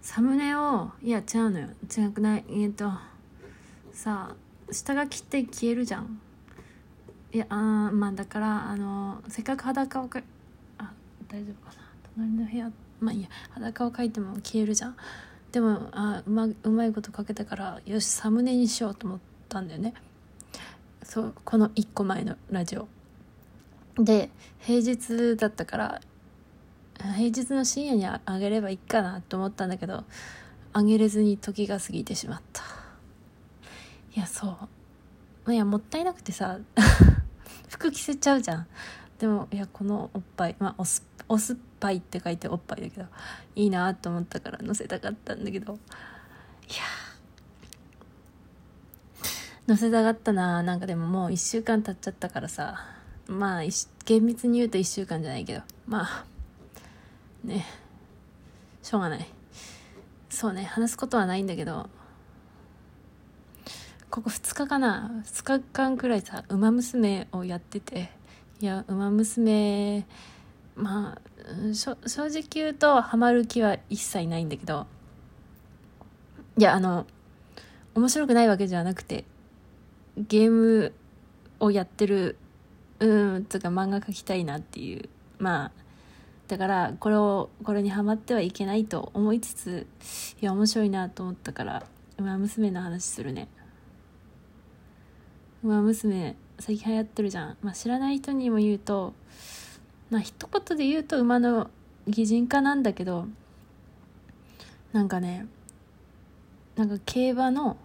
サムネをいや違うのよ。違くない？えっ、とさあ下書きって消えるじゃん。いやあまあだからあのせっかく裸をかあ大丈夫かな？隣の部屋まあいいや。裸を描いても消えるじゃん。でもあうまうまいこと書けたからよしサムネにしようと思ったんだよね。そうこの1個前のラジオ。で平日だったから平日の深夜にあげればいいかなと思ったんだけどあげれずに時が過ぎてしまった。いやそう。いやもったいなくてさ 服着せちゃうじゃん。でもいやこのおっぱいまあおすおすっぱいって書いておっぱいだけどいいなと思ったから載せたかったんだけど。いや載せたかったな。なんかでももう1週間経っちゃったからさ。まあ厳密に言うと1週間じゃないけど。まあね。しょうがない。そうね話すことはないんだけどここ2日かな。2日間くらいさ「ウマ娘」をやってていや「ウマ娘」まあ正直言うとハマる気は一切ないんだけどいやあの面白くないわけじゃなくてゲームをやってるうんつうか漫画描きたいなっていうまあだからこれをこれにハマってはいけないと思いつついや面白いなと思ったから「ウマ娘」の話するね「ウマ娘」最近流行ってるじゃん、まあ、知らない人にも言うとまあ一言で言うと馬の擬人化なんだけどなんかねなんか競馬の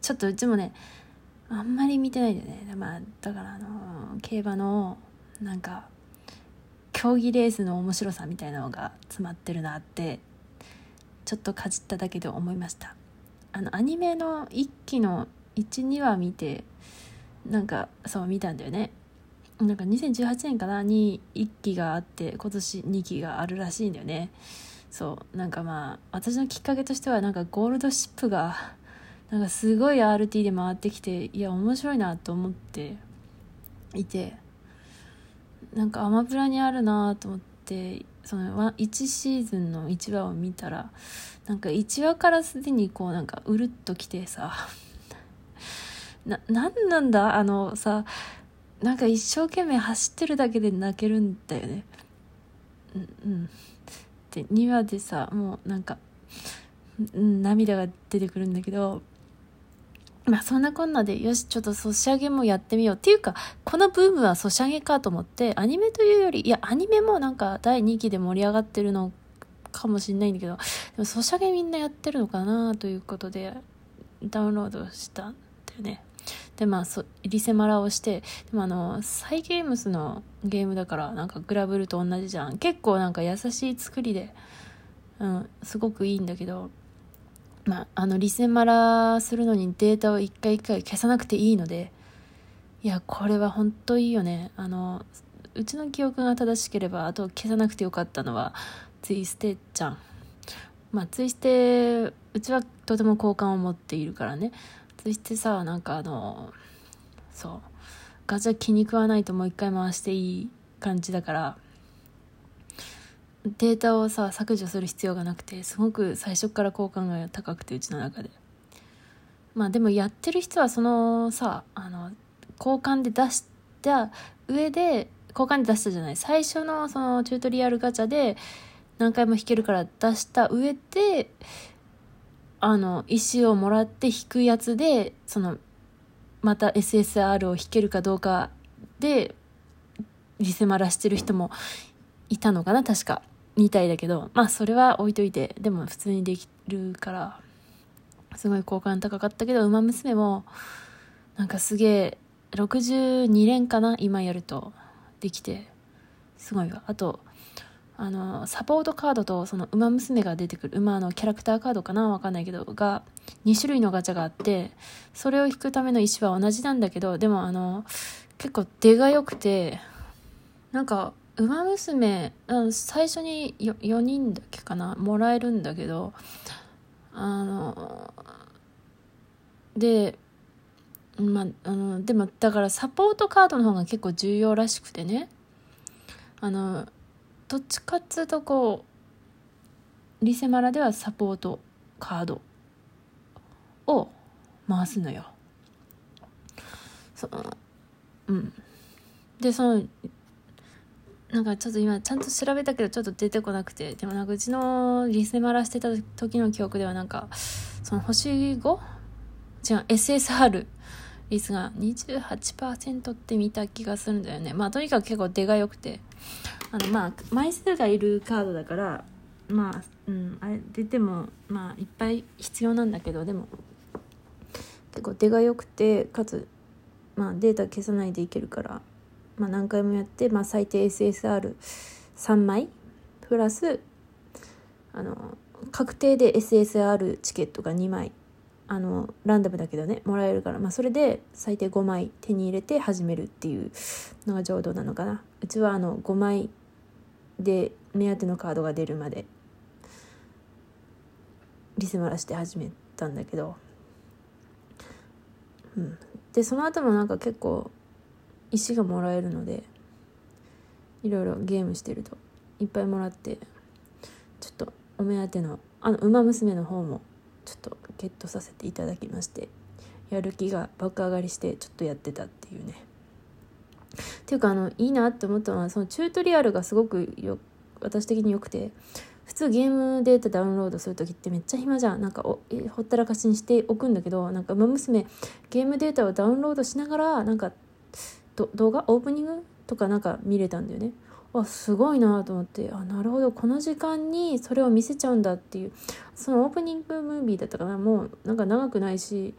ちょっとうちもねあんまり見てないんだよね。まあだからあの競馬のなんか競技レースの面白さみたいなのが詰まってるなってちょっとかじっただけで思いました。あのアニメの1期の12話見てなんかそう見たんだよね。なんか2018年かなに1期があって今年2期があるらしいんだよね。そうなんかまあ私のきっかけとしてはなんかゴールドシップがなんかすごい RT で回ってきていや面白いなと思っていてなんかアマプラにあるなと思ってその1シーズンの1話を見たらなんか1話からすでにこうなんかうるっときてさ ななんなんだ？あのさなんか一生懸命走ってるだけで泣けるんだよね。うんうん。で2話でさもうなんか、涙が出てくるんだけどまあそんなこんなで、よし、ちょっとソシャゲもやってみよう。っていうか、このブームはソシャゲかと思って、アニメというより、いや、アニメもなんか第2期で盛り上がってるのかもしんないんだけど、でもソシャゲみんなやってるのかなということで、ダウンロードしたんだよね。で、まあ、そリセマラをして、でもあの、サイゲームスのゲームだから、なんかグラブルと同じじゃん。結構なんか優しい作りで、うん、すごくいいんだけど、まあ、あの、リセマラするのにデータを一回一回消さなくていいので、いや、これは本当いいよね。あの、うちの記憶が正しければ、あと消さなくてよかったのは、ツイステちゃん。まあ、ツイステ、うちはとても好感を持っているからね。ツイステさ、なんかあの、そう、ガチャ気に食わないともう一回回していい感じだから、データをさ削除する必要がなくてすごく最初から好感が高くてうちの中で。まあでもやってる人はそのさあの交換で出した上で交換で出したじゃない。最初のそのチュートリアルガチャで何回も引けるから出した上であの石をもらって引くやつでそのまた SSR を引けるかどうかでリセマラしてる人もいたのかな確か。みたいだけどまあそれは置いといてでも普通にできるからすごい好感高かったけど「ウマ娘」もなんかすげえ62連かな今やるとできてすごいわ。あとあのサポートカードとその馬娘が出てくる馬のキャラクターカードかなわかんないけどが2種類のガチャがあってそれを引くための石は同じなんだけどでもあの結構出が良くてなんか馬娘最初に 4, 4人だけかなもらえるんだけどあのでまあ、あのでもだからサポートカードの方が結構重要らしくてね。あのどっちかっつうとこうリセマラではサポートカードを回すのよ。そのうん。でそのなんかちょっと今ちゃんと調べたけどちょっと出てこなくてでもなんかうちのリセマラしてた時の記憶ではなんかその星 5? 違う SSR 率が28%って見た気がするんだよね。まあとにかく結構出が良くて。あのまあ枚数がいるカードだからまあうんあれ出てもまあいっぱい必要なんだけどでも結構出が良くてかつまあデータ消さないでいけるから。まあ何回もやって、まあ、最低 SSR3 枚。プラスあの確定で SSR チケットが2枚。あのランダムだけどねもらえるから、まあ、それで最低5枚手に入れて始めるっていうのが上等なのかな。うちはあの5枚で目当てのカードが出るまでリスマラして始めたんだけど、うん、でその後もなんか結構石がもらえるのでいろいろゲームしてるといっぱいもらってちょっとお目当てのあの「ウマ娘」の方もちょっとゲットさせていただきましてやる気が爆上がりしてちょっとやってたっていうね。っていうかあのいいなって思ったのはそのチュートリアルがすごくよ私的に良くて普通ゲームデータダウンロードする時ってめっちゃ暇じゃん。なんかおほったらかしにしておくんだけどなんか「ウマ娘」ゲームデータをダウンロードしながらなんか動画？オープニングとかなんか見れたんだよね。あすごいなと思って。あなるほど。この時間にそれを見せちゃうんだっていう。そのオープニングムービーだったかな。もうなんか長くないし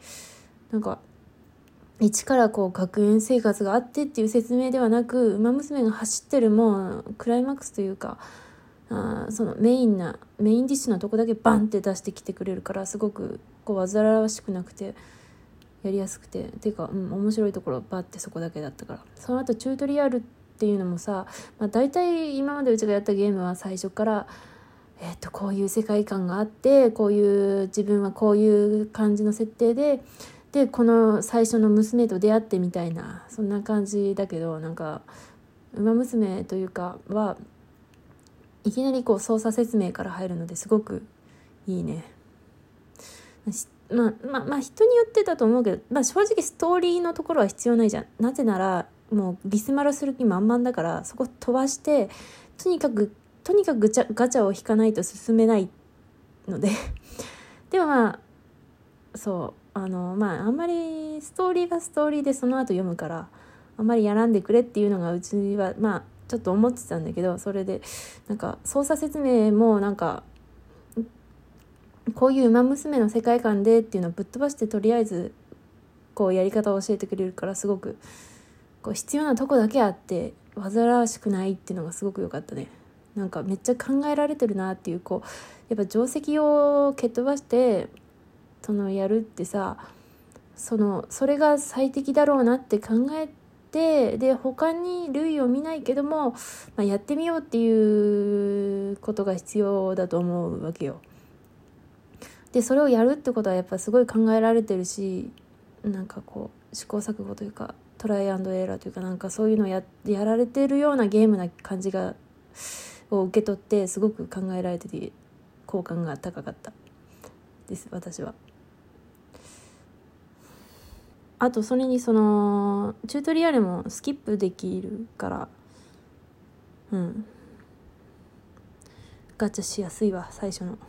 なんか一からこう学園生活があってっていう説明ではなく「ウマ娘」が走ってるもうクライマックスというかあそのメインなメインディッシュなとこだけバンって出してきてくれるからすごくこう煩わしくなくて。やりやすくてていうか、うん、面白いところバッてそこだけだったからその後チュートリアルっていうのもさ、まあ、大体今までうちがやったゲームは最初からえー、とこういう世界観があってこういう自分はこういう感じの設定ででこの最初の娘と出会ってみたいなそんな感じだけどなんか「ウマ娘」というかはいきなりこう操作説明から入るのですごくいいね。まあまあまあ人によってだと思うけど、まあ、正直ストーリーのところは必要ないじゃん。なぜならもうリスマラする気満々だからそこ飛ばしてとにかくとにかくガチャガチャを引かないと進めないので でもまあそうあのまああんまりストーリーはストーリーでその後読むからあんまりやらんでくれっていうのがうちはまあちょっと思ってたんだけどそれでなんか操作説明もなんかこういう「ウマ娘」の世界観でっていうのをぶっ飛ばしてとりあえずこうやり方を教えてくれるからすごくこう必要なとこだけあって煩わしくないっていうのがすごく良かったねなんかめっちゃ考えられてるなっていうこうやっぱ定石を蹴っ飛ばしてそのやるってさそのそれが最適だろうなって考えてで他に類を見ないけども、まあ、やってみようっていうことが必要だと思うわけよ。でそれをやるってことはやっぱすごい考えられてるしなんかこう試行錯誤というかトライアンドエラーというかなんかそういうのややられてるようなゲームな感じがを受け取ってすごく考えられてて好感が高かったです私は。あとそれにそのチュートリアルもスキップできるからうんガチャしやすいわ最初の。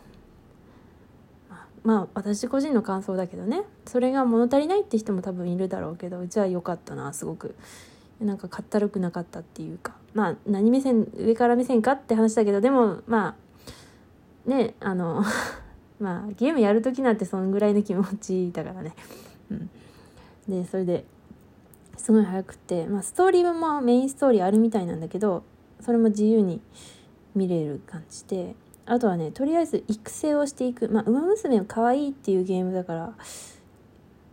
まあ私個人の感想だけどね。それが物足りないって人も多分いるだろうけどうちは良かったなすごく。なんかかったるくなかったっていうか。まあ何目線上から目線かって話だけどでもまあねあの まあゲームやる時なんてそんぐらいの気持ちだからね。うん。でそれですごい早くて、まあ、ストーリーもメインストーリーあるみたいなんだけどそれも自由に見れる感じで。あとはねとりあえず育成をしていく。まあ「ウマ娘」は可愛いっていうゲームだから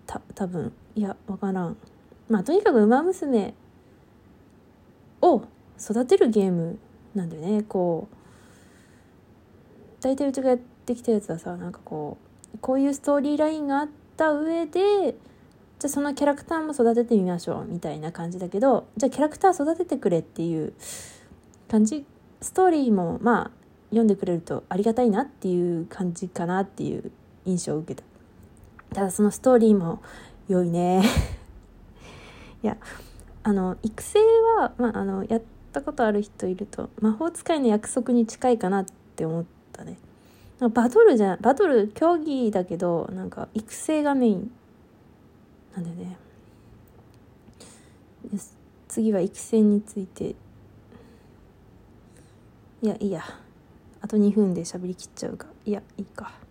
た多分いや分からん。まあとにかく「ウマ娘」を育てるゲームなんだよね。こう大体うちがやってきたやつはさなんかこうこういうストーリーラインがあった上でじゃあそのキャラクターも育ててみましょうみたいな感じだけどじゃあキャラクター育ててくれっていう感じ。ストーリーもまあ読んでくれるとありがたいなっていう感じかなっていう印象を受けた。ただそのストーリーも良いね。いやあの育成は、まあ、あのやったことある人いると魔法使いの約束に近いかなって思ったね。バトルじゃバトル競技だけどなんか育成がメインなんでね次は育成について。いやいいや。あと2分で喋りきっちゃうかいやいいか。